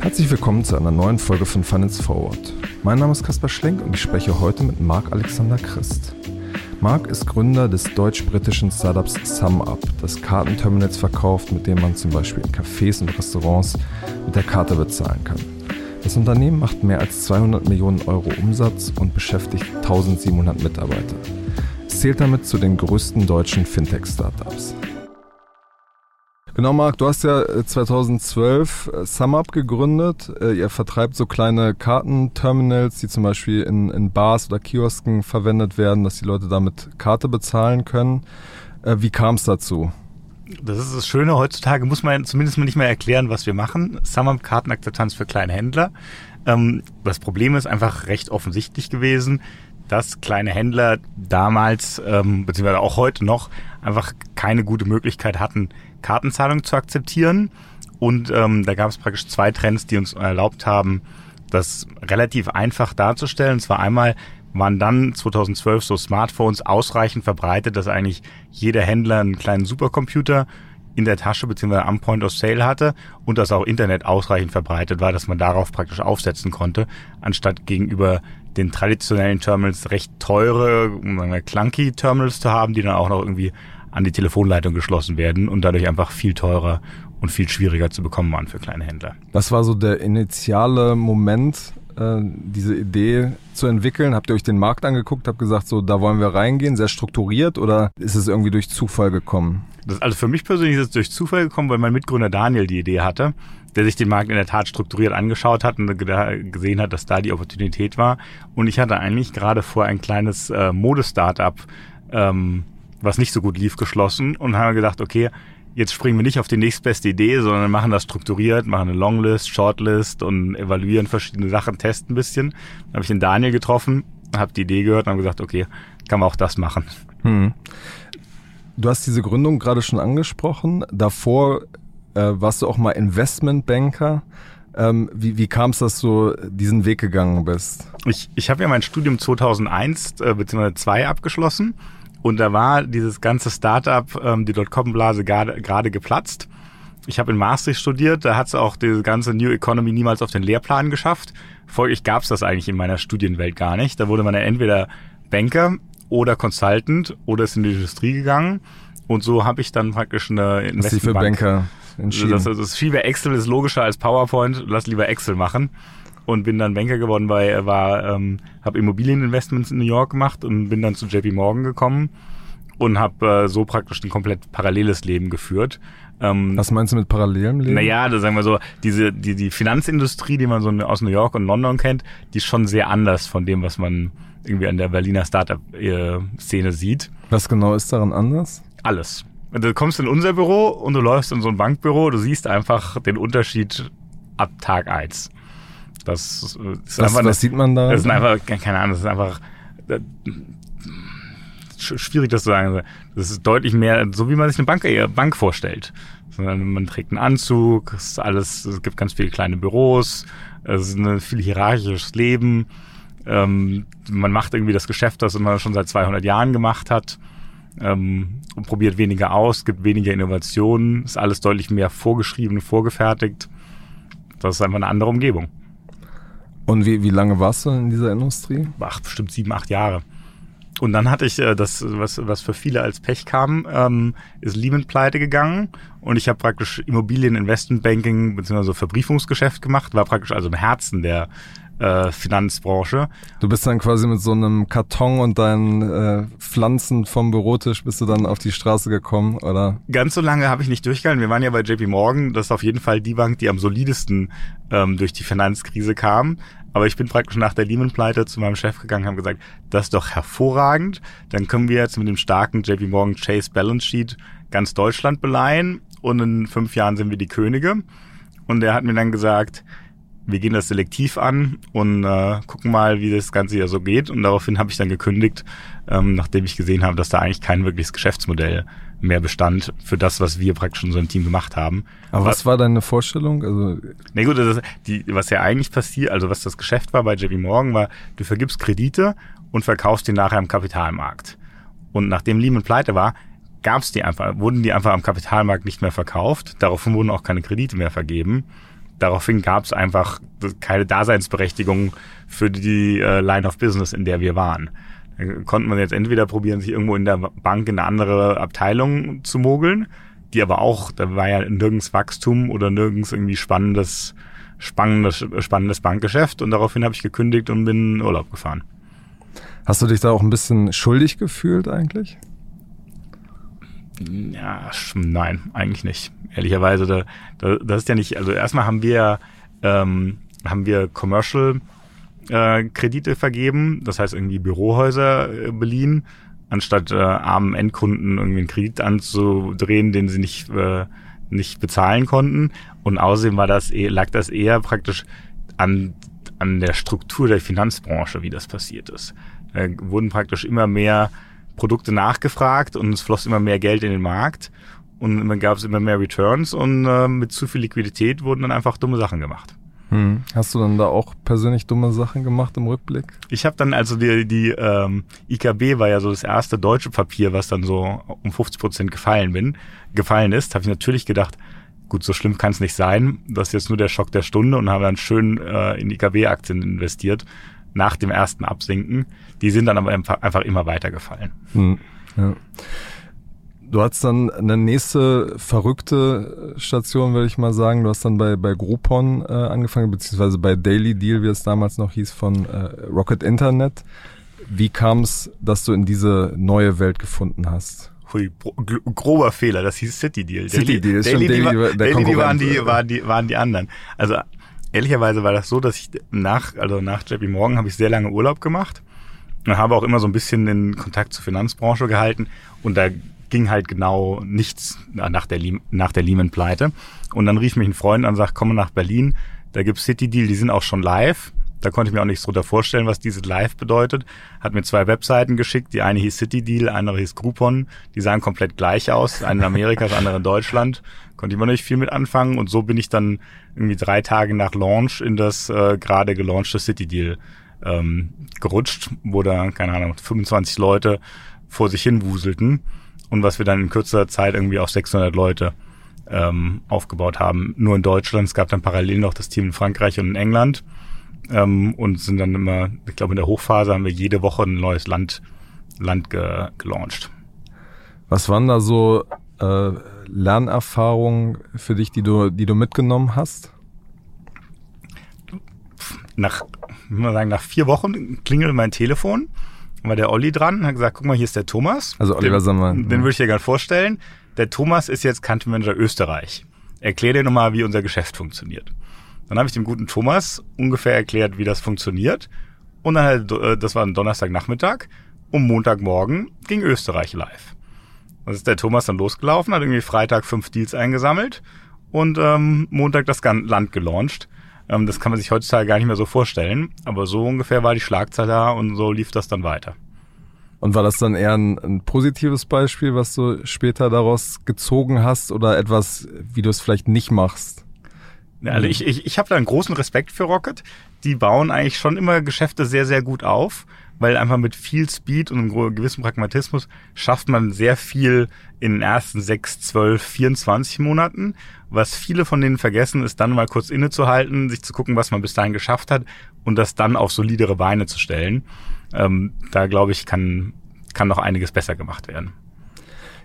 Herzlich willkommen zu einer neuen Folge von Finance Forward. Mein Name ist Kaspar Schlenk und ich spreche heute mit Marc Alexander Christ. Marc ist Gründer des deutsch-britischen Startups SumUp, das Kartenterminals verkauft, mit denen man zum Beispiel in Cafés und Restaurants mit der Karte bezahlen kann. Das Unternehmen macht mehr als 200 Millionen Euro Umsatz und beschäftigt 1700 Mitarbeiter. Zählt damit zu den größten deutschen Fintech-Startups. Genau, Marc, du hast ja 2012 äh, SumUp gegründet. Äh, ihr vertreibt so kleine Kartenterminals, die zum Beispiel in, in Bars oder Kiosken verwendet werden, dass die Leute damit Karte bezahlen können. Äh, wie kam es dazu? Das ist das Schöne, heutzutage muss man zumindest mal nicht mehr erklären, was wir machen. SumUp Kartenakzeptanz für kleine Händler. Ähm, das Problem ist einfach recht offensichtlich gewesen, dass kleine Händler damals, ähm, beziehungsweise auch heute noch, einfach keine gute Möglichkeit hatten, Kartenzahlung zu akzeptieren. Und ähm, da gab es praktisch zwei Trends, die uns erlaubt haben, das relativ einfach darzustellen. Und zwar einmal waren dann 2012 so Smartphones ausreichend verbreitet, dass eigentlich jeder Händler einen kleinen Supercomputer in der Tasche bzw. am Point of Sale hatte und dass auch Internet ausreichend verbreitet war, dass man darauf praktisch aufsetzen konnte, anstatt gegenüber den traditionellen Terminals recht teure, clunky Terminals zu haben, die dann auch noch irgendwie an die Telefonleitung geschlossen werden und dadurch einfach viel teurer und viel schwieriger zu bekommen waren für kleine Händler. Was war so der initiale Moment, äh, diese Idee zu entwickeln? Habt ihr euch den Markt angeguckt, habt gesagt, so da wollen wir reingehen, sehr strukturiert oder ist es irgendwie durch Zufall gekommen? Das, also für mich persönlich ist es durch Zufall gekommen, weil mein Mitgründer Daniel die Idee hatte, der sich den Markt in der Tat strukturiert angeschaut hat und gesehen hat, dass da die Opportunität war. Und ich hatte eigentlich gerade vor ein kleines äh, Modestartup ähm, was nicht so gut lief, geschlossen und haben gedacht, okay, jetzt springen wir nicht auf die nächstbeste Idee, sondern machen das strukturiert, machen eine Longlist, Shortlist und evaluieren verschiedene Sachen, testen ein bisschen. Dann habe ich den Daniel getroffen, habe die Idee gehört und habe gesagt, okay, kann man auch das machen. Hm. Du hast diese Gründung gerade schon angesprochen. Davor äh, warst du auch mal Investmentbanker. Ähm, wie wie kam es, dass du diesen Weg gegangen bist? Ich, ich habe ja mein Studium 2001 äh, bzw. 2 abgeschlossen und da war dieses ganze Startup, ähm, die Dotcom-Blase gerade geplatzt. Ich habe in Maastricht studiert, da hat es auch diese ganze New Economy niemals auf den Lehrplan geschafft. Folglich gab es das eigentlich in meiner Studienwelt gar nicht. Da wurde man ja entweder Banker oder Consultant oder ist in die Industrie gegangen. Und so habe ich dann praktisch eine Investmentbank. Was für Banker entschieden? Das, das ist viel mehr Excel ist logischer als PowerPoint. Lass lieber Excel machen und bin dann Banker geworden, weil war ähm, habe Immobilieninvestments in New York gemacht und bin dann zu JP Morgan gekommen und habe äh, so praktisch ein komplett paralleles Leben geführt. Ähm, Was meinst du mit parallelem Leben? Naja, da sagen wir so, diese die die Finanzindustrie, die man so aus New York und London kennt, die ist schon sehr anders von dem, was man irgendwie an der Berliner Startup-Szene sieht. Was genau ist daran anders? Alles. Du kommst in unser Büro und du läufst in so ein Bankbüro, du siehst einfach den Unterschied ab Tag eins. Das ist was, einfach. Was sieht man da? Das ist einfach, keine Ahnung, das ist einfach äh, schwierig, das zu sagen. Das ist deutlich mehr, so wie man sich eine Bank, äh, Bank vorstellt. Man trägt einen Anzug, es ist alles, es gibt ganz viele kleine Büros, es ist ein viel hierarchisches Leben. Ähm, man macht irgendwie das Geschäft, das man schon seit 200 Jahren gemacht hat ähm, und probiert weniger aus, gibt weniger Innovationen, ist alles deutlich mehr vorgeschrieben, vorgefertigt. Das ist einfach eine andere Umgebung. Und wie, wie lange warst du in dieser Industrie? Ach, bestimmt sieben, acht Jahre. Und dann hatte ich äh, das, was, was für viele als Pech kam, ähm, ist Lehman pleite gegangen und ich habe praktisch Immobilien Investment Banking bzw. Verbriefungsgeschäft gemacht, war praktisch also im Herzen der äh, Finanzbranche. Du bist dann quasi mit so einem Karton und deinen äh, Pflanzen vom Bürotisch bist du dann auf die Straße gekommen, oder? Ganz so lange habe ich nicht durchgehalten. Wir waren ja bei JP Morgan. Das ist auf jeden Fall die Bank, die am solidesten ähm, durch die Finanzkrise kam. Aber ich bin praktisch nach der Lehman-Pleite zu meinem Chef gegangen und habe gesagt, das ist doch hervorragend. Dann können wir jetzt mit dem starken JP Morgan Chase Balance Sheet ganz Deutschland beleihen und in fünf Jahren sind wir die Könige. Und er hat mir dann gesagt, wir gehen das selektiv an und äh, gucken mal, wie das Ganze ja so geht. Und daraufhin habe ich dann gekündigt, ähm, nachdem ich gesehen habe, dass da eigentlich kein wirkliches Geschäftsmodell mehr bestand für das, was wir praktisch in unserem Team gemacht haben. Aber was, was war deine Vorstellung? Also na gut, das, die, was ja eigentlich passiert, also was das Geschäft war bei JP Morgan, war, du vergibst Kredite und verkaufst die nachher am Kapitalmarkt. Und nachdem Lehman pleite war, gab es die einfach, wurden die einfach am Kapitalmarkt nicht mehr verkauft. Daraufhin wurden auch keine Kredite mehr vergeben. Daraufhin gab es einfach keine Daseinsberechtigung für die äh, Line of Business, in der wir waren. Da konnte man jetzt entweder probieren, sich irgendwo in der Bank in eine andere Abteilung zu mogeln, die aber auch, da war ja nirgends Wachstum oder nirgends irgendwie spannendes, spannendes, spannendes Bankgeschäft und daraufhin habe ich gekündigt und bin in Urlaub gefahren. Hast du dich da auch ein bisschen schuldig gefühlt eigentlich? Ja, nein, eigentlich nicht. Ehrlicherweise, da, da, das ist ja nicht, also erstmal haben wir, ähm, haben wir Commercial äh, Kredite vergeben, das heißt irgendwie Bürohäuser äh, beliehen, anstatt äh, armen Endkunden irgendwie einen Kredit anzudrehen, den sie nicht, äh, nicht bezahlen konnten. Und außerdem war das, eh, lag das eher praktisch an, an der Struktur der Finanzbranche, wie das passiert ist. Da wurden praktisch immer mehr Produkte nachgefragt und es floss immer mehr Geld in den Markt und dann gab es immer mehr Returns und äh, mit zu viel Liquidität wurden dann einfach dumme Sachen gemacht. Hm. Hast du dann da auch persönlich dumme Sachen gemacht im Rückblick? Ich habe dann also die, die ähm, IKB war ja so das erste deutsche Papier, was dann so um 50 Prozent gefallen bin, gefallen ist, habe ich natürlich gedacht, gut, so schlimm kann es nicht sein. Das ist jetzt nur der Schock der Stunde und habe dann schön äh, in IKB-Aktien investiert nach dem ersten Absinken. Die sind dann aber einfach immer weitergefallen. Hm, ja. Du hast dann eine nächste verrückte Station, würde ich mal sagen. Du hast dann bei, bei Groupon äh, angefangen, beziehungsweise bei Daily Deal, wie es damals noch hieß, von äh, Rocket Internet. Wie kam es, dass du in diese neue Welt gefunden hast? Hui, grober Fehler, das hieß City Deal. City Deal, ist Daily, schon Daily, Daily, Daily Deal waren die, waren die, waren die anderen. Also ehrlicherweise war das so, dass ich nach, also nach JP Morgan habe ich sehr lange Urlaub gemacht und habe auch immer so ein bisschen den Kontakt zur Finanzbranche gehalten und da ging halt genau nichts nach der, nach der Lehman-Pleite. Und dann rief mich ein Freund an und sagt, komm nach Berlin, da gibt's City Deal, die sind auch schon live. Da konnte ich mir auch nichts drunter vorstellen, was dieses Live bedeutet. Hat mir zwei Webseiten geschickt. Die eine hieß City Deal, andere hieß Groupon. Die sahen komplett gleich aus. Eine in Amerika, das andere in Deutschland. Konnte ich mir nicht viel mit anfangen. Und so bin ich dann irgendwie drei Tage nach Launch in das äh, gerade gelaunchte City Deal ähm, gerutscht, wo da, keine Ahnung, 25 Leute vor sich hin wuselten. Und was wir dann in kürzer Zeit irgendwie auf 600 Leute ähm, aufgebaut haben. Nur in Deutschland. Es gab dann parallel noch das Team in Frankreich und in England ähm, und sind dann immer, ich glaube in der Hochphase haben wir jede Woche ein neues Land, Land ge gelauncht. Was waren da so äh, Lernerfahrungen für dich, die du, die du mitgenommen hast? Nach, ich muss sagen, nach vier Wochen klingelte mein Telefon, war der Olli dran, hat gesagt, guck mal, hier ist der Thomas. Also Oliver Sommer. Den, den würde ich dir gerne vorstellen. Der Thomas ist jetzt Country Manager Österreich. Erklär dir nochmal, wie unser Geschäft funktioniert. Dann habe ich dem guten Thomas ungefähr erklärt, wie das funktioniert. Und dann halt, äh, das war ein Donnerstagnachmittag. Um Montagmorgen ging Österreich live. Dann ist der Thomas dann losgelaufen, hat irgendwie Freitag fünf Deals eingesammelt und ähm, Montag das Land gelauncht. Ähm, das kann man sich heutzutage gar nicht mehr so vorstellen. Aber so ungefähr war die Schlagzahl da und so lief das dann weiter. Und war das dann eher ein, ein, positives Beispiel, was du später daraus gezogen hast oder etwas, wie du es vielleicht nicht machst? Also ich, ich, ich habe da einen großen Respekt für Rocket. Die bauen eigentlich schon immer Geschäfte sehr, sehr gut auf, weil einfach mit viel Speed und einem gewissen Pragmatismus schafft man sehr viel in den ersten sechs, zwölf, 24 Monaten. Was viele von denen vergessen, ist dann mal kurz innezuhalten, sich zu gucken, was man bis dahin geschafft hat und das dann auf solidere Beine zu stellen. Ähm, da glaube ich, kann, kann noch einiges besser gemacht werden.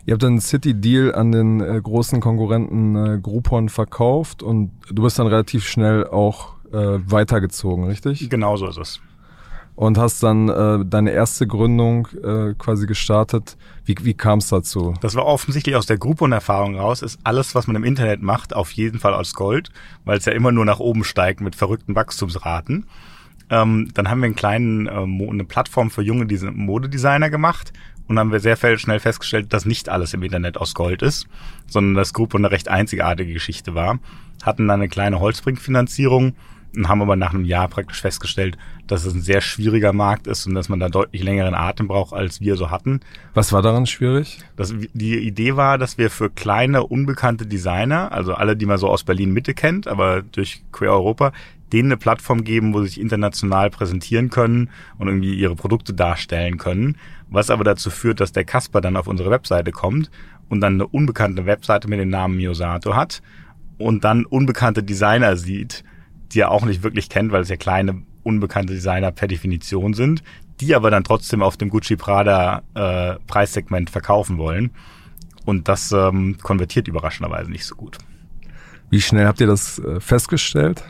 Ihr habt dann City Deal an den äh, großen Konkurrenten äh, Groupon verkauft und du bist dann relativ schnell auch äh, weitergezogen, richtig? Genau so ist es. Und hast dann äh, deine erste Gründung äh, quasi gestartet. Wie, wie kam es dazu? Das war offensichtlich aus der Groupon-Erfahrung raus, ist alles, was man im Internet macht, auf jeden Fall aus Gold, weil es ja immer nur nach oben steigt mit verrückten Wachstumsraten. Ähm, dann haben wir einen kleinen, äh, eine Plattform für junge Modedesigner gemacht und haben wir sehr schnell festgestellt, dass nicht alles im Internet aus Gold ist, sondern dass Gruppe eine recht einzigartige Geschichte war. Hatten dann eine kleine Holzbrink-Finanzierung und haben aber nach einem Jahr praktisch festgestellt, dass es ein sehr schwieriger Markt ist und dass man da deutlich längeren Atem braucht, als wir so hatten. Was war daran schwierig? Das, die Idee war, dass wir für kleine, unbekannte Designer, also alle, die man so aus Berlin Mitte kennt, aber durch Queer Europa, denen eine Plattform geben, wo sie sich international präsentieren können und irgendwie ihre Produkte darstellen können. Was aber dazu führt, dass der Kasper dann auf unsere Webseite kommt und dann eine unbekannte Webseite mit dem Namen Miosato hat und dann unbekannte Designer sieht, die er auch nicht wirklich kennt, weil es ja kleine unbekannte Designer per Definition sind, die aber dann trotzdem auf dem Gucci Prada äh, Preissegment verkaufen wollen. Und das ähm, konvertiert überraschenderweise nicht so gut. Wie schnell habt ihr das äh, festgestellt?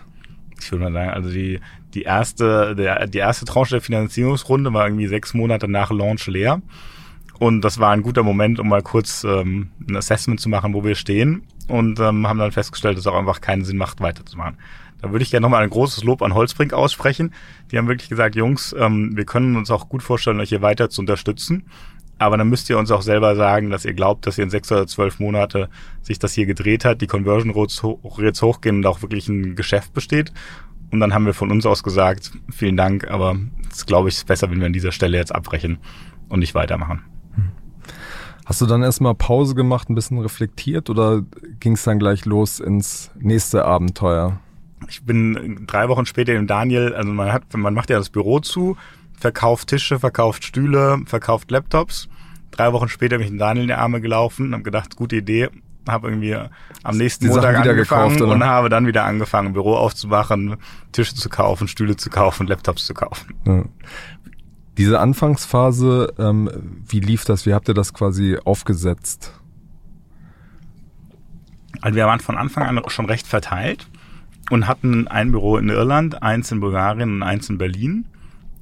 Ich würde mal sagen, also die, die erste, der, die erste Tranche der Finanzierungsrunde war irgendwie sechs Monate nach Launch leer. Und das war ein guter Moment, um mal kurz ähm, ein Assessment zu machen, wo wir stehen. Und ähm, haben dann festgestellt, dass es auch einfach keinen Sinn macht, weiterzumachen. Da würde ich gerne nochmal ein großes Lob an Holzbrink aussprechen. Die haben wirklich gesagt, Jungs, ähm, wir können uns auch gut vorstellen, euch hier weiter zu unterstützen. Aber dann müsst ihr uns auch selber sagen, dass ihr glaubt, dass ihr in sechs oder zwölf Monate sich das hier gedreht hat, die Conversion Rates hochgehen und auch wirklich ein Geschäft besteht. Und dann haben wir von uns aus gesagt, vielen Dank, aber es glaube ich ist besser, wenn wir an dieser Stelle jetzt abbrechen und nicht weitermachen. Hast du dann erstmal Pause gemacht, ein bisschen reflektiert oder ging es dann gleich los ins nächste Abenteuer? Ich bin drei Wochen später im Daniel, also man hat, man macht ja das Büro zu, verkauft Tische, verkauft Stühle, verkauft Laptops. Drei Wochen später bin ich in Daniel in die Arme gelaufen, habe gedacht, gute Idee, habe irgendwie am nächsten Montag angefangen gekauft, und habe dann wieder angefangen, Büro aufzumachen, Tische zu kaufen, Stühle zu kaufen, Laptops zu kaufen. Ja. Diese Anfangsphase, ähm, wie lief das? Wie habt ihr das quasi aufgesetzt? Also wir waren von Anfang an schon recht verteilt und hatten ein Büro in Irland, eins in Bulgarien und eins in Berlin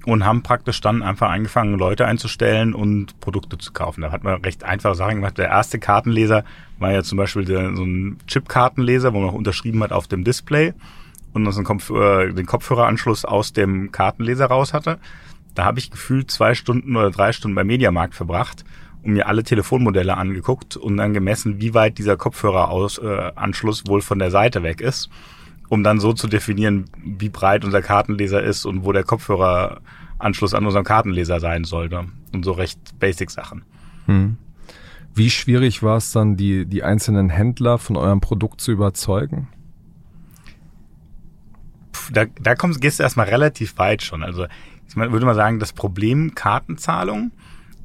und haben praktisch dann einfach angefangen, Leute einzustellen und Produkte zu kaufen. Da hat man recht einfache Sachen gemacht. Der erste Kartenleser war ja zum Beispiel der, so ein Chip-Kartenleser, wo man auch unterschrieben hat auf dem Display und uns äh, den Kopfhöreranschluss aus dem Kartenleser raus hatte. Da habe ich gefühlt zwei Stunden oder drei Stunden beim Mediamarkt verbracht und mir alle Telefonmodelle angeguckt und dann gemessen, wie weit dieser Kopfhöreranschluss äh, wohl von der Seite weg ist um dann so zu definieren, wie breit unser Kartenleser ist und wo der Kopfhöreranschluss an unserem Kartenleser sein sollte. Und so recht basic Sachen. Hm. Wie schwierig war es dann, die, die einzelnen Händler von eurem Produkt zu überzeugen? Da, da kommst, gehst du erstmal relativ weit schon. Also ich würde mal sagen, das Problem Kartenzahlung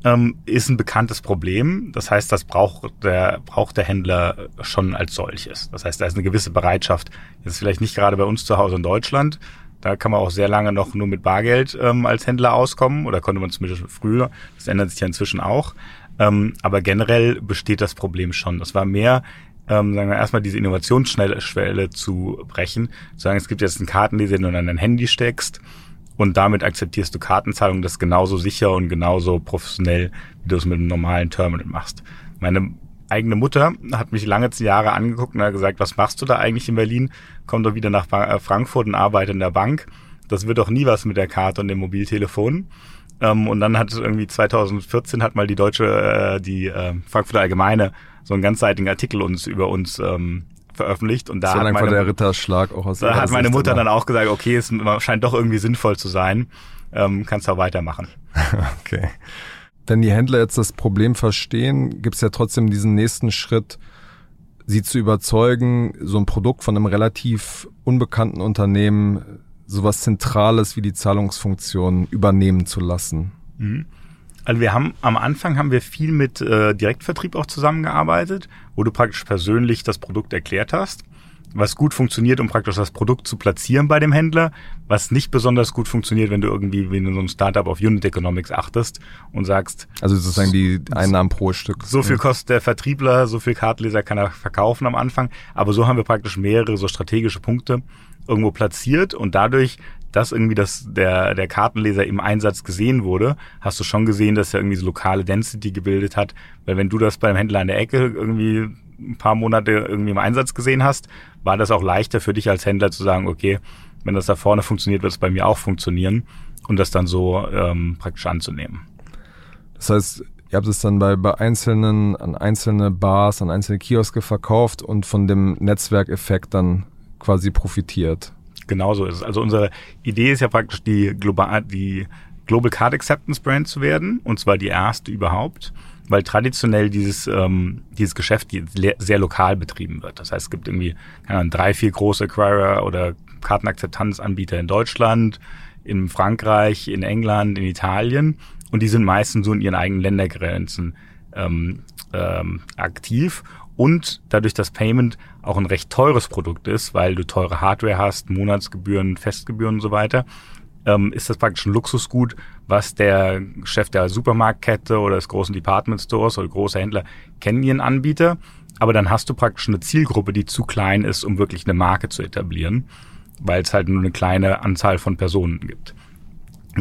ähm, ist ein bekanntes Problem. Das heißt, das braucht der, braucht der Händler schon als solches. Das heißt, da ist eine gewisse Bereitschaft. Jetzt vielleicht nicht gerade bei uns zu Hause in Deutschland. Da kann man auch sehr lange noch nur mit Bargeld ähm, als Händler auskommen oder konnte man zumindest früher. Das ändert sich ja inzwischen auch. Ähm, aber generell besteht das Problem schon. Das war mehr ähm, sagen wir erstmal diese Innovationsschwelle zu brechen. Zu sagen, es gibt jetzt einen Kartenleser, den du an dein Handy steckst und damit akzeptierst du Kartenzahlung, das genauso sicher und genauso professionell, wie du es mit einem normalen Terminal machst. Meine eigene Mutter hat mich lange Jahre angeguckt und hat gesagt, was machst du da eigentlich in Berlin? Komm doch wieder nach äh, Frankfurt und arbeite in der Bank. Das wird doch nie was mit der Karte und dem Mobiltelefon. Ähm, und dann hat irgendwie 2014 hat mal die deutsche, äh, die äh, Frankfurter Allgemeine so einen ganzseitigen Artikel uns über uns ähm, veröffentlicht und da so hat meine, der Ritterschlag auch aus Da hat meine Mutter dann auch gesagt, okay, es scheint doch irgendwie sinnvoll zu sein, ähm, kannst auch weitermachen. okay. Wenn die Händler jetzt das Problem verstehen, gibt es ja trotzdem diesen nächsten Schritt, sie zu überzeugen, so ein Produkt von einem relativ unbekannten Unternehmen sowas Zentrales wie die Zahlungsfunktion übernehmen zu lassen. Mhm. Also wir haben am Anfang haben wir viel mit äh, Direktvertrieb auch zusammengearbeitet, wo du praktisch persönlich das Produkt erklärt hast, was gut funktioniert, um praktisch das Produkt zu platzieren bei dem Händler, was nicht besonders gut funktioniert, wenn du irgendwie wie in so einem Startup auf Unit Economics achtest und sagst. Also sozusagen die Einnahmen pro Stück. So viel kostet der Vertriebler, so viel Kartenleser kann er verkaufen am Anfang. Aber so haben wir praktisch mehrere so strategische Punkte irgendwo platziert und dadurch dass irgendwie das, der, der Kartenleser im Einsatz gesehen wurde, hast du schon gesehen, dass er irgendwie so lokale Density gebildet hat. Weil wenn du das beim Händler an der Ecke irgendwie ein paar Monate irgendwie im Einsatz gesehen hast, war das auch leichter für dich als Händler zu sagen, okay, wenn das da vorne funktioniert, wird es bei mir auch funktionieren und das dann so ähm, praktisch anzunehmen. Das heißt, ihr habt es dann bei, bei einzelnen, an einzelne Bars, an einzelne Kioske verkauft und von dem Netzwerkeffekt dann quasi profitiert genauso ist. Also unsere Idee ist ja praktisch die global, die Global Card Acceptance Brand zu werden, und zwar die erste überhaupt, weil traditionell dieses, ähm, dieses Geschäft sehr lokal betrieben wird. Das heißt, es gibt irgendwie keine Ahnung, drei, vier große Acquirer oder Kartenakzeptanzanbieter in Deutschland, in Frankreich, in England, in Italien und die sind meistens so in ihren eigenen Ländergrenzen ähm, ähm, aktiv und dadurch, dass Payment auch ein recht teures Produkt ist, weil du teure Hardware hast, Monatsgebühren, Festgebühren und so weiter, ähm, ist das praktisch ein Luxusgut, was der Chef der Supermarktkette oder des großen Department Stores oder große Händler kennen ihren Anbieter, aber dann hast du praktisch eine Zielgruppe, die zu klein ist, um wirklich eine Marke zu etablieren, weil es halt nur eine kleine Anzahl von Personen gibt.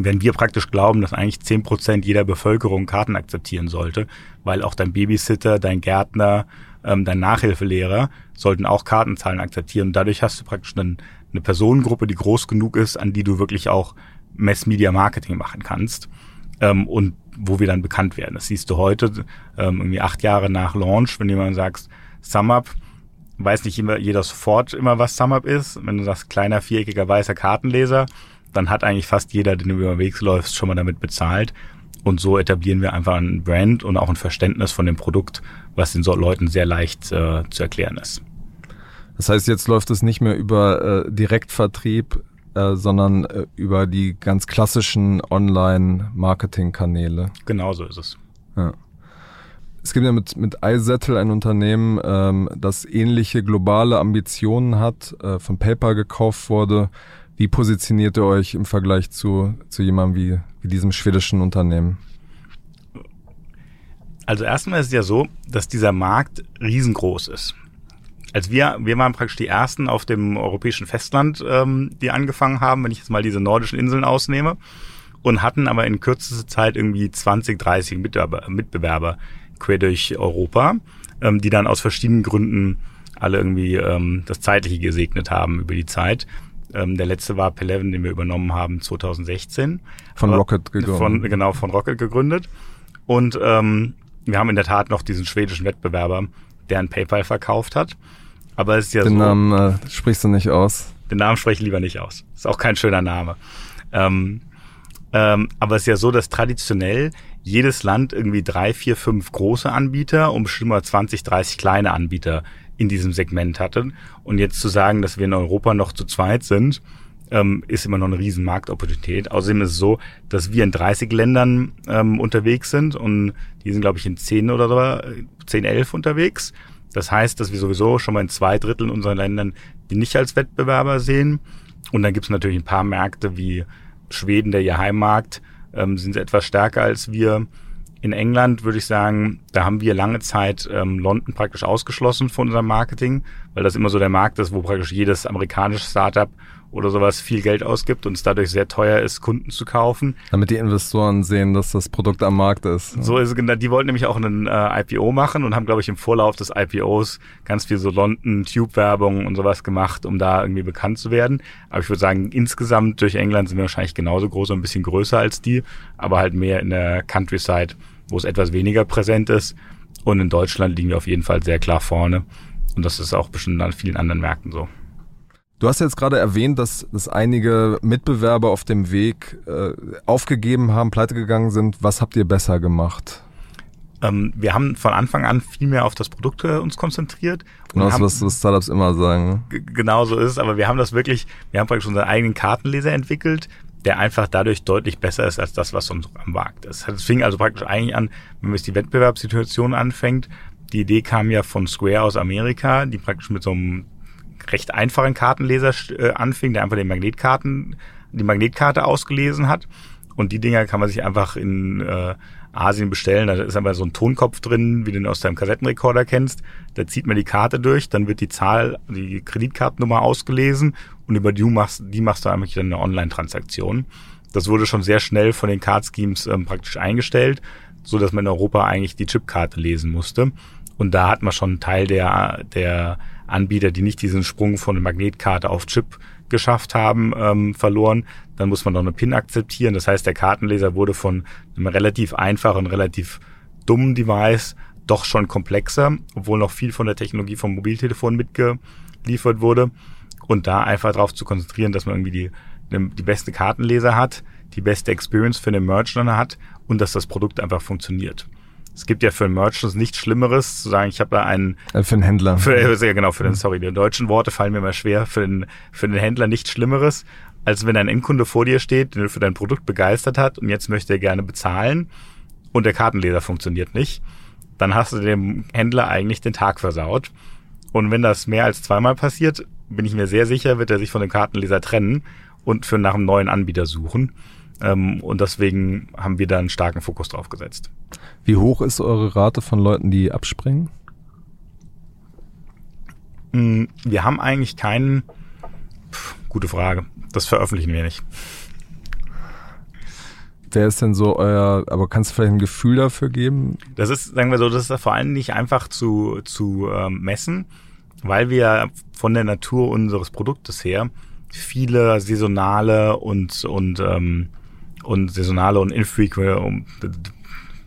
Wenn wir praktisch glauben, dass eigentlich zehn Prozent jeder Bevölkerung Karten akzeptieren sollte, weil auch dein Babysitter, dein Gärtner, ähm, dein Nachhilfelehrer sollten auch Kartenzahlen akzeptieren. Und dadurch hast du praktisch einen, eine Personengruppe, die groß genug ist, an die du wirklich auch Mass-Media-Marketing machen kannst ähm, und wo wir dann bekannt werden. Das siehst du heute, ähm, irgendwie acht Jahre nach Launch, wenn jemand sagst, SumUp, weiß nicht immer jeder sofort immer, was SumUp ist. Wenn du sagst, kleiner, viereckiger, weißer Kartenleser, dann hat eigentlich fast jeder, den du überwegs läufst, schon mal damit bezahlt. Und so etablieren wir einfach ein Brand und auch ein Verständnis von dem Produkt, was den Leuten sehr leicht äh, zu erklären ist. Das heißt, jetzt läuft es nicht mehr über äh, Direktvertrieb, äh, sondern äh, über die ganz klassischen Online-Marketing-Kanäle. Genau so ist es. Ja. Es gibt ja mit, mit iSettle ein Unternehmen, ähm, das ähnliche globale Ambitionen hat, äh, von PayPal gekauft wurde. Wie positioniert ihr euch im Vergleich zu, zu jemandem wie, wie diesem schwedischen Unternehmen? Also erstmal ist es ja so, dass dieser Markt riesengroß ist. Als wir, wir waren praktisch die ersten auf dem europäischen Festland, ähm, die angefangen haben, wenn ich jetzt mal diese nordischen Inseln ausnehme, und hatten aber in kürzester Zeit irgendwie 20, 30 Mitbewerber, Mitbewerber quer durch Europa, ähm, die dann aus verschiedenen Gründen alle irgendwie ähm, das Zeitliche gesegnet haben über die Zeit. Ähm, der letzte war Peleven, den wir übernommen haben 2016. Von Rocket gegründet. Von, genau, von Rocket gegründet. Und ähm, wir haben in der Tat noch diesen schwedischen Wettbewerber, der ein PayPal verkauft hat. Aber es ist ja den so. Den Namen äh, sprichst du nicht aus. Den Namen spreche ich lieber nicht aus. Ist auch kein schöner Name. Ähm, ähm, aber es ist ja so, dass traditionell jedes Land irgendwie drei, vier, fünf große Anbieter und bestimmt mal 20, 30 kleine Anbieter in diesem Segment hatten. Und jetzt zu sagen, dass wir in Europa noch zu zweit sind, ähm, ist immer noch eine riesen Marktopportunität. Außerdem ist es so, dass wir in 30 Ländern ähm, unterwegs sind und die sind, glaube ich, in 10 oder so, 10, 11 unterwegs. Das heißt, dass wir sowieso schon mal in zwei Dritteln unserer Ländern die nicht als Wettbewerber sehen. Und dann gibt es natürlich ein paar Märkte wie Schweden, der ihr Heimmarkt, ähm, sind etwas stärker als wir. In England würde ich sagen, da haben wir lange Zeit ähm, London praktisch ausgeschlossen von unserem Marketing, weil das immer so der Markt ist, wo praktisch jedes amerikanische Startup oder sowas viel Geld ausgibt und es dadurch sehr teuer ist, Kunden zu kaufen. Damit die Investoren sehen, dass das Produkt am Markt ist. So ist es genau. Die wollten nämlich auch einen äh, IPO machen und haben, glaube ich, im Vorlauf des IPOs ganz viel so London-Tube-Werbung und sowas gemacht, um da irgendwie bekannt zu werden. Aber ich würde sagen, insgesamt durch England sind wir wahrscheinlich genauso groß und ein bisschen größer als die, aber halt mehr in der Countryside, wo es etwas weniger präsent ist. Und in Deutschland liegen wir auf jeden Fall sehr klar vorne. Und das ist auch bestimmt an vielen anderen Märkten so. Du hast jetzt gerade erwähnt, dass, dass einige Mitbewerber auf dem Weg äh, aufgegeben haben, pleite gegangen sind. Was habt ihr besser gemacht? Ähm, wir haben von Anfang an viel mehr auf das Produkt äh, uns konzentriert. Genau das, was, was Startups immer sagen. Genau so ist es, aber wir haben das wirklich, wir haben praktisch unseren eigenen Kartenleser entwickelt, der einfach dadurch deutlich besser ist als das, was uns am Markt ist. Es fing also praktisch eigentlich an, wenn man sich die Wettbewerbssituation anfängt. Die Idee kam ja von Square aus Amerika, die praktisch mit so einem recht einfachen Kartenleser äh, anfing, der einfach den Magnetkarten, die Magnetkarte ausgelesen hat. Und die Dinger kann man sich einfach in äh, Asien bestellen. Da ist aber so ein Tonkopf drin, wie du den aus deinem Kassettenrekorder kennst. Da zieht man die Karte durch, dann wird die Zahl, die Kreditkartennummer ausgelesen und über die machst, die machst du eigentlich dann eine Online-Transaktion. Das wurde schon sehr schnell von den Card Schemes ähm, praktisch eingestellt, so dass man in Europa eigentlich die Chipkarte lesen musste. Und da hat man schon einen Teil der, der Anbieter, die nicht diesen Sprung von Magnetkarte auf Chip geschafft haben, ähm, verloren. Dann muss man noch eine PIN akzeptieren. Das heißt, der Kartenleser wurde von einem relativ einfachen, relativ dummen Device doch schon komplexer, obwohl noch viel von der Technologie vom Mobiltelefon mitgeliefert wurde. Und da einfach darauf zu konzentrieren, dass man irgendwie die, die beste Kartenleser hat, die beste Experience für den Merchant hat und dass das Produkt einfach funktioniert. Es gibt ja für Merchants nichts Schlimmeres, zu sagen, ich habe da einen. Äh, für den Händler. Für, äh, sehr genau, für den, sorry, die deutschen Worte fallen mir immer schwer. Für den, für den Händler nichts Schlimmeres, als wenn ein Endkunde vor dir steht, den du für dein Produkt begeistert hat und jetzt möchte er gerne bezahlen und der Kartenleser funktioniert nicht. Dann hast du dem Händler eigentlich den Tag versaut. Und wenn das mehr als zweimal passiert, bin ich mir sehr sicher, wird er sich von dem Kartenleser trennen und für nach einem neuen Anbieter suchen. Ähm, und deswegen haben wir da einen starken Fokus drauf gesetzt. Wie hoch ist eure Rate von Leuten, die abspringen? Hm, wir haben eigentlich keinen. Pff, gute Frage. Das veröffentlichen wir nicht. Wer ist denn so euer, aber kannst du vielleicht ein Gefühl dafür geben? Das ist, sagen wir so, das ist vor allem nicht einfach zu, zu ähm, messen, weil wir von der Natur unseres Produktes her viele saisonale und, und, ähm, und saisonale und infrequent,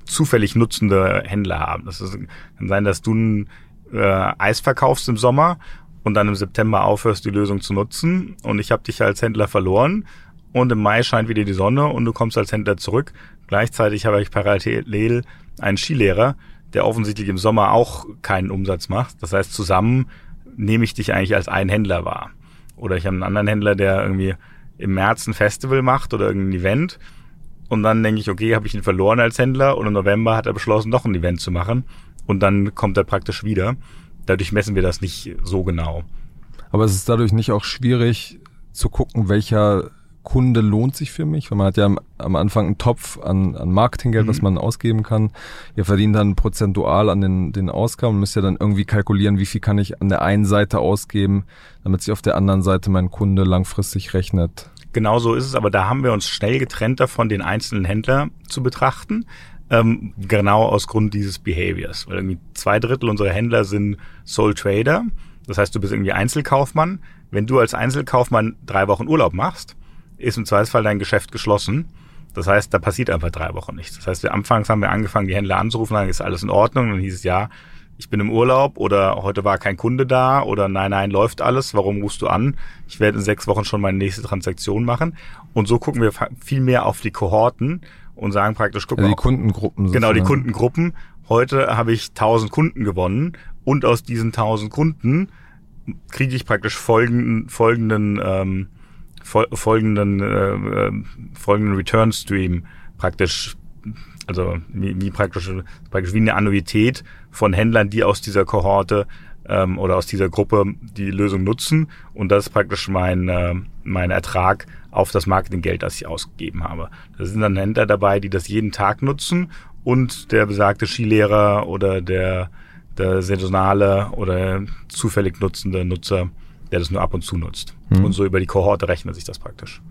zufällig nutzende Händler haben. Das ist, kann sein, dass du ein äh, Eis verkaufst im Sommer und dann im September aufhörst, die Lösung zu nutzen und ich habe dich als Händler verloren und im Mai scheint wieder die Sonne und du kommst als Händler zurück. Gleichzeitig habe ich parallel einen Skilehrer, der offensichtlich im Sommer auch keinen Umsatz macht. Das heißt, zusammen nehme ich dich eigentlich als einen Händler wahr. Oder ich habe einen anderen Händler, der irgendwie im März ein Festival macht oder irgendein Event. Und dann denke ich, okay, habe ich ihn verloren als Händler und im November hat er beschlossen, noch ein Event zu machen. Und dann kommt er praktisch wieder. Dadurch messen wir das nicht so genau. Aber es ist dadurch nicht auch schwierig zu gucken, welcher Kunde lohnt sich für mich, weil man hat ja am, am Anfang einen Topf an, an Marketinggeld, mhm. was man ausgeben kann. Ihr verdient dann prozentual an den, den Ausgaben und müsst ja dann irgendwie kalkulieren, wie viel kann ich an der einen Seite ausgeben, damit sich auf der anderen Seite mein Kunde langfristig rechnet. Genau so ist es, aber da haben wir uns schnell getrennt davon, den einzelnen Händler zu betrachten. Ähm, genau aus Grund dieses Behaviors. Weil irgendwie zwei Drittel unserer Händler sind Sole Trader. Das heißt, du bist irgendwie Einzelkaufmann. Wenn du als Einzelkaufmann drei Wochen Urlaub machst, ist im Zweifelsfall dein Geschäft geschlossen. Das heißt, da passiert einfach drei Wochen nichts. Das heißt, wir anfangs haben wir angefangen, die Händler anzurufen, dann ist alles in Ordnung. Dann hieß es ja, ich bin im Urlaub oder heute war kein Kunde da oder nein, nein, läuft alles. Warum rufst du an? Ich werde in sechs Wochen schon meine nächste Transaktion machen. Und so gucken wir viel mehr auf die Kohorten und sagen praktisch, guck also mal. Die Kundengruppen. Sozusagen. Genau, die Kundengruppen. Heute habe ich 1000 Kunden gewonnen und aus diesen 1000 Kunden kriege ich praktisch folgenden, folgenden ähm, folgenden, äh, äh, folgenden Return Stream praktisch, also wie, wie praktisch, praktisch wie eine Annuität von Händlern, die aus dieser Kohorte ähm, oder aus dieser Gruppe die Lösung nutzen. Und das ist praktisch mein, äh, mein Ertrag auf das Marketinggeld, das ich ausgegeben habe. Da sind dann Händler dabei, die das jeden Tag nutzen und der besagte Skilehrer oder der, der saisonale oder zufällig nutzende Nutzer der das nur ab und zu nutzt. Mhm. Und so über die Kohorte rechnet sich das praktisch.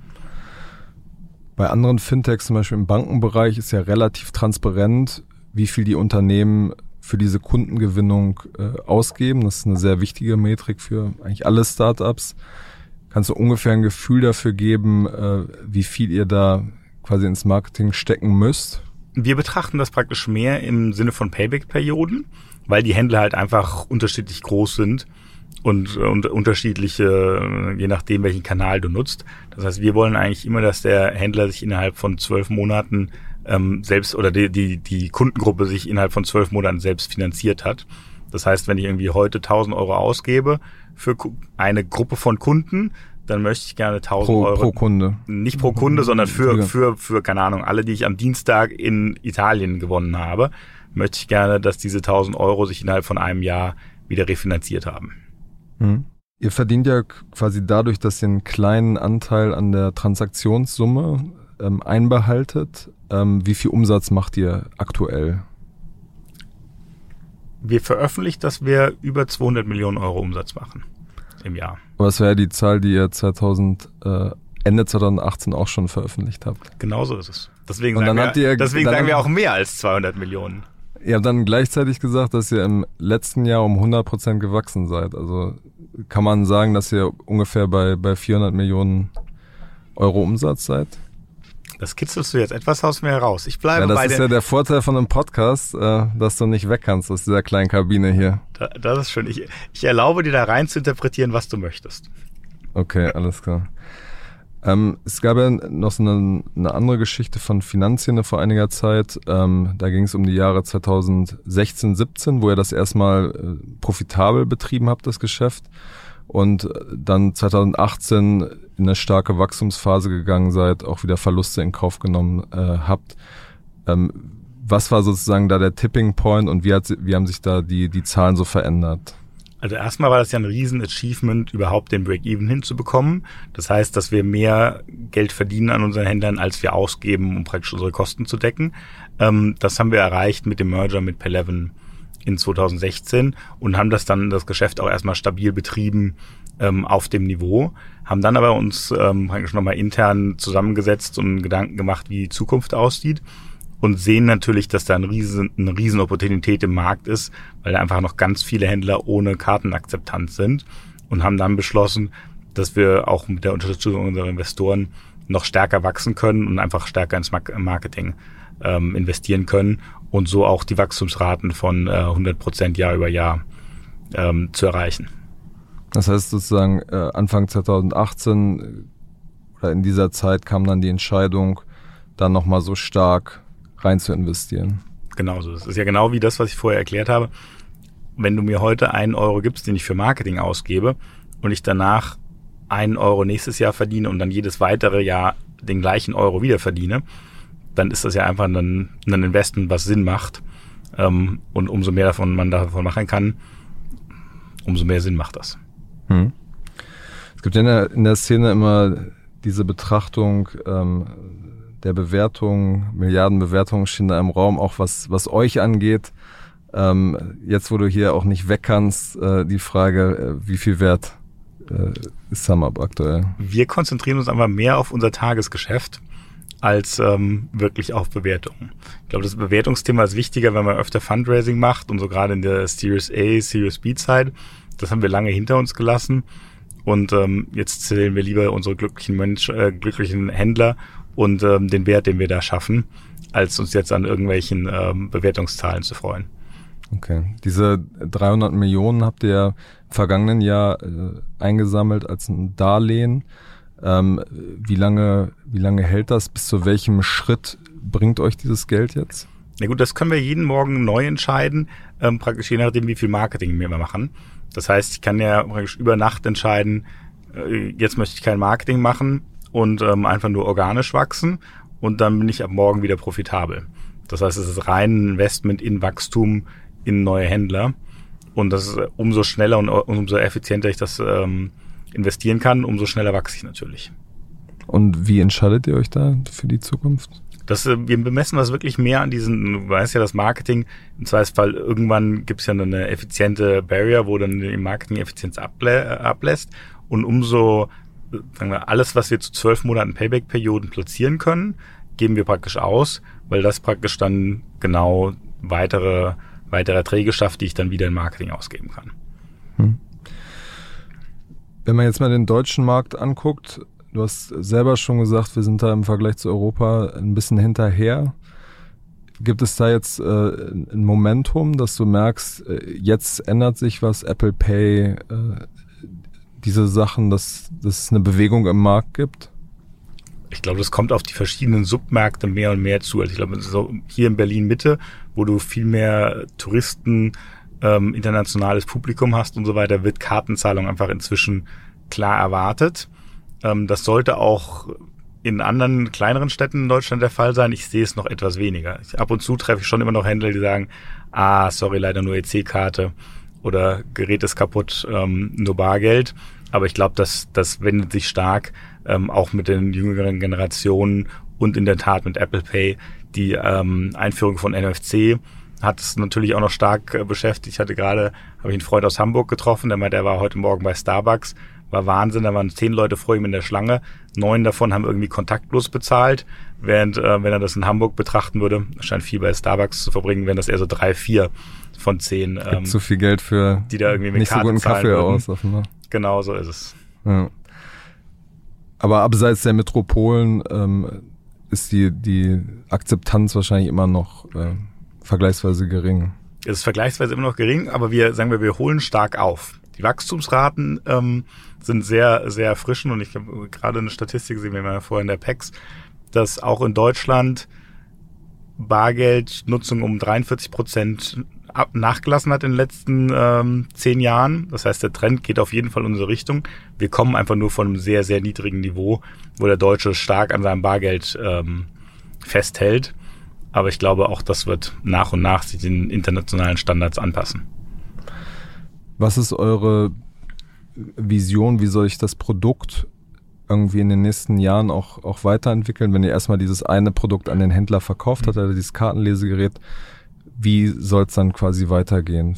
Bei anderen Fintechs, zum Beispiel im Bankenbereich, ist ja relativ transparent, wie viel die Unternehmen für diese Kundengewinnung äh, ausgeben. Das ist eine sehr wichtige Metrik für eigentlich alle Startups. Kannst du ungefähr ein Gefühl dafür geben, äh, wie viel ihr da quasi ins Marketing stecken müsst? Wir betrachten das praktisch mehr im Sinne von Payback-Perioden, weil die Händler halt einfach unterschiedlich groß sind und, und unterschiedliche, je nachdem, welchen Kanal du nutzt. Das heißt, wir wollen eigentlich immer, dass der Händler sich innerhalb von zwölf Monaten ähm, selbst oder die, die, die Kundengruppe sich innerhalb von zwölf Monaten selbst finanziert hat. Das heißt, wenn ich irgendwie heute 1000 Euro ausgebe für eine Gruppe von Kunden, dann möchte ich gerne 1000 pro, Euro. Pro Kunde. Nicht pro Kunde, sondern für, für, für, keine Ahnung, alle, die ich am Dienstag in Italien gewonnen habe, möchte ich gerne, dass diese 1000 Euro sich innerhalb von einem Jahr wieder refinanziert haben. Mhm. Ihr verdient ja quasi dadurch, dass ihr einen kleinen Anteil an der Transaktionssumme ähm, einbehaltet. Ähm, wie viel Umsatz macht ihr aktuell? Wir veröffentlichen, dass wir über 200 Millionen Euro Umsatz machen im Jahr. Was wäre die Zahl, die ihr 2000, äh, Ende 2018 auch schon veröffentlicht habt? Genauso ist es. Deswegen, sagen, wir, deswegen sagen wir auch mehr als 200 Millionen. Ihr habt dann gleichzeitig gesagt, dass ihr im letzten Jahr um 100 Prozent gewachsen seid. Also kann man sagen, dass ihr ungefähr bei, bei 400 Millionen Euro Umsatz seid? Das kitzelst du jetzt etwas aus mir heraus. Ich bleibe ja, das bei ist ja der Vorteil von einem Podcast, äh, dass du nicht weg kannst aus dieser kleinen Kabine hier. Da, das ist schön. Ich, ich erlaube dir da rein zu interpretieren, was du möchtest. Okay, alles klar. Ähm, es gab ja noch so eine, eine, andere Geschichte von Finanzszene vor einiger Zeit. Ähm, da ging es um die Jahre 2016, 17, wo ihr das erstmal äh, profitabel betrieben habt, das Geschäft. Und äh, dann 2018 in eine starke Wachstumsphase gegangen seid, auch wieder Verluste in Kauf genommen äh, habt. Ähm, was war sozusagen da der Tipping Point und wie, hat, wie haben sich da die, die Zahlen so verändert? Also erstmal war das ja ein Riesen-Achievement, überhaupt den Break-Even hinzubekommen. Das heißt, dass wir mehr Geld verdienen an unseren Händlern, als wir ausgeben, um praktisch unsere Kosten zu decken. Ähm, das haben wir erreicht mit dem Merger mit Peleven in 2016 und haben das dann das Geschäft auch erstmal stabil betrieben ähm, auf dem Niveau, haben dann aber uns ähm, praktisch nochmal intern zusammengesetzt und Gedanken gemacht, wie die Zukunft aussieht und sehen natürlich, dass da eine riesen, eine riesen Opportunität im Markt ist, weil da einfach noch ganz viele Händler ohne Kartenakzeptanz sind und haben dann beschlossen, dass wir auch mit der Unterstützung unserer Investoren noch stärker wachsen können und einfach stärker ins Marketing ähm, investieren können und so auch die Wachstumsraten von äh, 100 Prozent Jahr über Jahr ähm, zu erreichen. Das heißt sozusagen äh, Anfang 2018 äh, oder in dieser Zeit kam dann die Entscheidung, dann nochmal so stark rein zu investieren. Genau so. Das ist ja genau wie das, was ich vorher erklärt habe. Wenn du mir heute einen Euro gibst, den ich für Marketing ausgebe und ich danach einen Euro nächstes Jahr verdiene und dann jedes weitere Jahr den gleichen Euro wieder verdiene, dann ist das ja einfach ein, ein Investment, was Sinn macht. Ähm, und umso mehr davon man davon machen kann, umso mehr Sinn macht das. Hm. Es gibt ja in der, in der Szene immer diese Betrachtung, ähm, der Bewertung, Milliardenbewertungen stehen da im Raum, auch was, was euch angeht. Ähm, jetzt, wo du hier auch nicht weg kannst, äh, die Frage, äh, wie viel Wert äh, ist SumUp aktuell? Wir konzentrieren uns einfach mehr auf unser Tagesgeschäft als ähm, wirklich auf Bewertungen. Ich glaube, das Bewertungsthema ist wichtiger, wenn man öfter Fundraising macht und so gerade in der Series A, Series B Zeit. Das haben wir lange hinter uns gelassen. Und ähm, jetzt zählen wir lieber unsere glücklichen Mensch, äh, glücklichen Händler und ähm, den Wert, den wir da schaffen, als uns jetzt an irgendwelchen ähm, Bewertungszahlen zu freuen. Okay. Diese 300 Millionen habt ihr im vergangenen Jahr äh, eingesammelt als ein Darlehen. Ähm, wie lange, wie lange hält das? Bis zu welchem Schritt bringt euch dieses Geld jetzt? Na gut, das können wir jeden Morgen neu entscheiden, ähm, praktisch je nachdem, wie viel Marketing wir machen. Das heißt, ich kann ja praktisch über Nacht entscheiden, äh, jetzt möchte ich kein Marketing machen, und ähm, einfach nur organisch wachsen und dann bin ich ab morgen wieder profitabel. Das heißt, es ist rein ein Investment in Wachstum, in neue Händler und das ist äh, umso schneller und umso effizienter ich das ähm, investieren kann, umso schneller wachse ich natürlich. Und wie entscheidet ihr euch da für die Zukunft? Das, äh, wir bemessen das wirklich mehr an diesen, du weißt ja, das Marketing, im Zweifelsfall irgendwann gibt es ja eine effiziente Barrier, wo dann die Marketing-Effizienz ablä äh, ablässt und umso sagen wir, alles, was wir zu zwölf Monaten Payback-Perioden platzieren können, geben wir praktisch aus, weil das praktisch dann genau weitere, weitere Erträge schafft, die ich dann wieder in Marketing ausgeben kann. Hm. Wenn man jetzt mal den deutschen Markt anguckt, du hast selber schon gesagt, wir sind da im Vergleich zu Europa ein bisschen hinterher. Gibt es da jetzt äh, ein Momentum, dass du merkst, äh, jetzt ändert sich was, Apple Pay, äh, diese Sachen, dass, dass es eine Bewegung im Markt gibt? Ich glaube, das kommt auf die verschiedenen Submärkte mehr und mehr zu. Also ich glaube, so hier in Berlin Mitte, wo du viel mehr Touristen, ähm, internationales Publikum hast und so weiter, wird Kartenzahlung einfach inzwischen klar erwartet. Ähm, das sollte auch in anderen kleineren Städten in Deutschland der Fall sein. Ich sehe es noch etwas weniger. Ich, ab und zu treffe ich schon immer noch Händler, die sagen, ah, sorry, leider nur EC-Karte oder Gerät ist kaputt, ähm, nur Bargeld. Aber ich glaube, das, das wendet sich stark ähm, auch mit den jüngeren Generationen und in der Tat mit Apple Pay. Die ähm, Einführung von NFC hat es natürlich auch noch stark äh, beschäftigt. Ich hatte gerade, habe ich einen Freund aus Hamburg getroffen, der meinte, er war heute Morgen bei Starbucks. War Wahnsinn, da waren zehn Leute vor ihm in der Schlange. Neun davon haben irgendwie kontaktlos bezahlt, während, äh, wenn er das in Hamburg betrachten würde, scheint viel bei Starbucks zu verbringen, wären das eher so drei, vier von zehn. Ähm, zu viel Geld für die da irgendwie mit nicht Karten so guten Kaffee würden. aus, offenbar. Genau so ist es. Ja. Aber abseits der Metropolen ähm, ist die, die Akzeptanz wahrscheinlich immer noch äh, vergleichsweise gering. Es ist vergleichsweise immer noch gering, aber wir sagen wir, wir holen stark auf. Die Wachstumsraten ähm, sind sehr, sehr erfrischend und ich habe gerade eine Statistik gesehen, wir waren ja vorher in der PEX, dass auch in Deutschland Bargeldnutzung um 43 Prozent nachgelassen hat in den letzten ähm, zehn Jahren. Das heißt, der Trend geht auf jeden Fall in unsere Richtung. Wir kommen einfach nur von einem sehr, sehr niedrigen Niveau, wo der Deutsche stark an seinem Bargeld ähm, festhält. Aber ich glaube, auch das wird nach und nach sich den internationalen Standards anpassen. Was ist eure Vision? Wie soll ich das Produkt irgendwie in den nächsten Jahren auch, auch weiterentwickeln? Wenn ihr erstmal dieses eine Produkt an den Händler verkauft habt, also dieses Kartenlesegerät, wie soll es dann quasi weitergehen?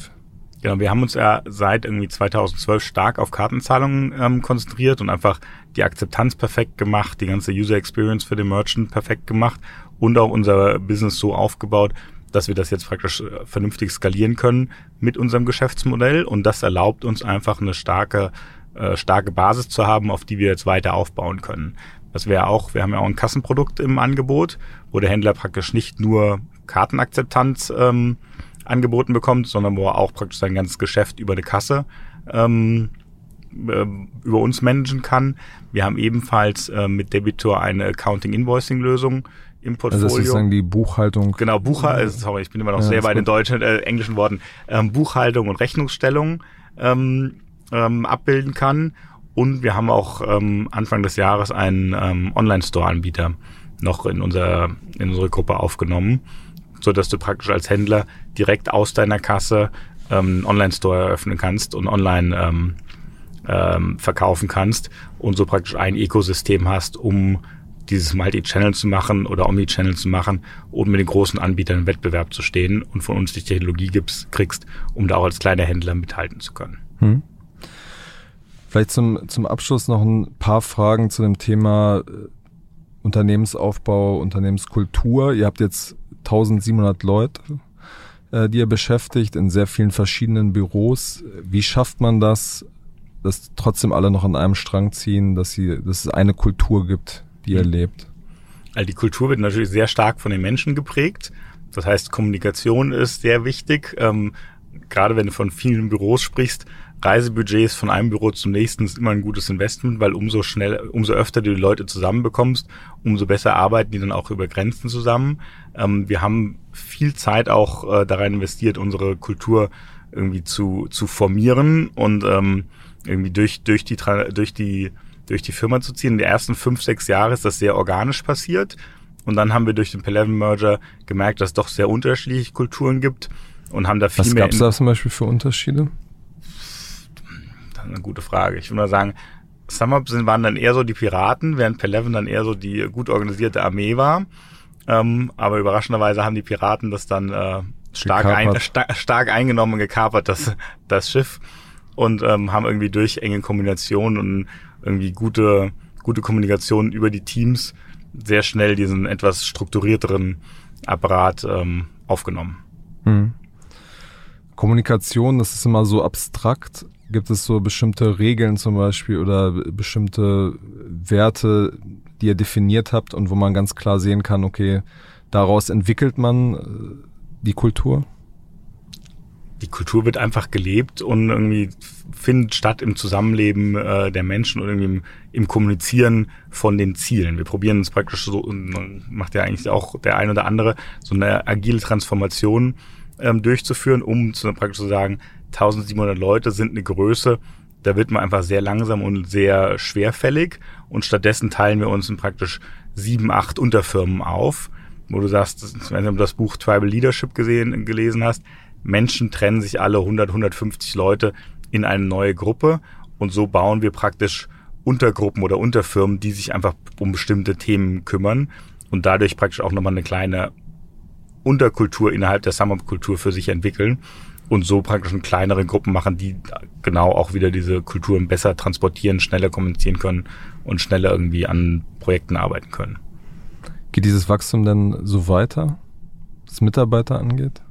Genau, wir haben uns ja seit irgendwie 2012 stark auf Kartenzahlungen ähm, konzentriert und einfach die Akzeptanz perfekt gemacht, die ganze User Experience für den Merchant perfekt gemacht und auch unser Business so aufgebaut, dass wir das jetzt praktisch äh, vernünftig skalieren können mit unserem Geschäftsmodell und das erlaubt uns einfach eine starke äh, starke Basis zu haben, auf die wir jetzt weiter aufbauen können. Das wäre auch, wir haben ja auch ein Kassenprodukt im Angebot, wo der Händler praktisch nicht nur Kartenakzeptanz ähm, angeboten bekommt, sondern wo er auch praktisch sein ganzes Geschäft über eine Kasse ähm, äh, über uns managen kann. Wir haben ebenfalls äh, mit Debitor eine Accounting-Invoicing-Lösung im Portfolio. Also sozusagen die Buchhaltung. Genau, Buchhaltung, also, sorry, ich bin immer noch ja, sehr bei den deutschen, äh, englischen Worten. Ähm, Buchhaltung und Rechnungsstellung ähm, ähm, abbilden kann. Und wir haben auch ähm, Anfang des Jahres einen ähm, Online-Store-Anbieter noch in, unser, in unsere Gruppe aufgenommen, so dass du praktisch als Händler direkt aus deiner Kasse ähm, Online-Store eröffnen kannst und online ähm, ähm, verkaufen kannst und so praktisch ein Ökosystem hast, um dieses Multi-Channel zu machen oder Omni-Channel zu machen und mit den großen Anbietern im Wettbewerb zu stehen und von uns die Technologie gibst, kriegst, um da auch als kleiner Händler mithalten zu können. Hm. Vielleicht zum, zum Abschluss noch ein paar Fragen zu dem Thema äh, Unternehmensaufbau, Unternehmenskultur. Ihr habt jetzt 1700 Leute, äh, die ihr beschäftigt in sehr vielen verschiedenen Büros. Wie schafft man das, dass trotzdem alle noch an einem Strang ziehen, dass, sie, dass es eine Kultur gibt, die ihr mhm. lebt? Also die Kultur wird natürlich sehr stark von den Menschen geprägt. Das heißt, Kommunikation ist sehr wichtig. Ähm, gerade wenn du von vielen Büros sprichst, Reisebudgets von einem Büro zum nächsten ist immer ein gutes Investment, weil umso schnell, umso öfter du die Leute zusammenbekommst, umso besser arbeiten die dann auch über Grenzen zusammen. Ähm, wir haben viel Zeit auch äh, daran investiert, unsere Kultur irgendwie zu, zu formieren und ähm, irgendwie durch, durch die, durch die, durch die Firma zu ziehen. In den ersten fünf, sechs Jahre ist das sehr organisch passiert. Und dann haben wir durch den Peleven Merger gemerkt, dass es doch sehr unterschiedliche Kulturen gibt und haben da viel Was mehr. Was gab es da zum Beispiel für Unterschiede? eine gute Frage. Ich würde mal sagen, SumUp waren dann eher so die Piraten, während Peleven dann eher so die gut organisierte Armee war. Ähm, aber überraschenderweise haben die Piraten das dann äh, stark, ein, sta stark eingenommen und gekapert, das, das Schiff. Und ähm, haben irgendwie durch enge Kombinationen und irgendwie gute, gute Kommunikation über die Teams sehr schnell diesen etwas strukturierteren Apparat ähm, aufgenommen. Hm. Kommunikation, das ist immer so abstrakt. Gibt es so bestimmte Regeln zum Beispiel oder bestimmte Werte, die ihr definiert habt und wo man ganz klar sehen kann, okay, daraus entwickelt man äh, die Kultur? Die Kultur wird einfach gelebt und irgendwie findet statt im Zusammenleben äh, der Menschen und irgendwie im, im, Kommunizieren von den Zielen. Wir probieren uns praktisch so, macht ja eigentlich auch der ein oder andere, so eine agile Transformation ähm, durchzuführen, um zu, praktisch zu sagen, 1700 Leute sind eine Größe, da wird man einfach sehr langsam und sehr schwerfällig. Und stattdessen teilen wir uns in praktisch sieben, acht Unterfirmen auf, wo du sagst, wenn du das Buch Tribal Leadership gesehen, gelesen hast, Menschen trennen sich alle 100, 150 Leute in eine neue Gruppe und so bauen wir praktisch Untergruppen oder Unterfirmen, die sich einfach um bestimmte Themen kümmern und dadurch praktisch auch nochmal eine kleine Unterkultur innerhalb der Summer-Kultur für sich entwickeln und so praktisch in kleineren Gruppen machen, die genau auch wieder diese Kulturen besser transportieren, schneller kommunizieren können und schneller irgendwie an Projekten arbeiten können. Geht dieses Wachstum denn so weiter, was Mitarbeiter angeht?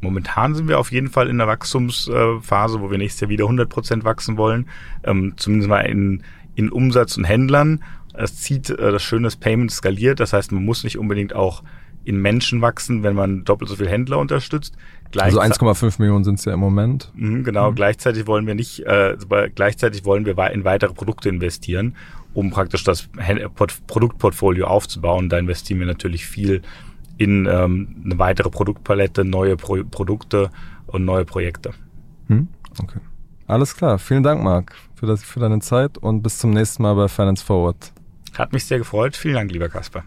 Momentan sind wir auf jeden Fall in der Wachstumsphase, wo wir nächstes Jahr wieder 100 Prozent wachsen wollen, ähm, zumindest mal in, in Umsatz und Händlern. Es zieht äh, das Schöne, das Payment skaliert, das heißt, man muss nicht unbedingt auch in Menschen wachsen, wenn man doppelt so viel Händler unterstützt. Also 1,5 Millionen sind es ja im Moment. Mhm, genau, mhm. gleichzeitig wollen wir nicht, äh, gleichzeitig wollen wir in weitere Produkte investieren, um praktisch das Produktportfolio aufzubauen. Da investieren wir natürlich viel in ähm, eine weitere Produktpalette, neue Pro Produkte und neue Projekte. Hm? Okay. Alles klar. Vielen Dank, Marc, für, das, für deine Zeit und bis zum nächsten Mal bei Finance Forward. Hat mich sehr gefreut. Vielen Dank, lieber Kasper.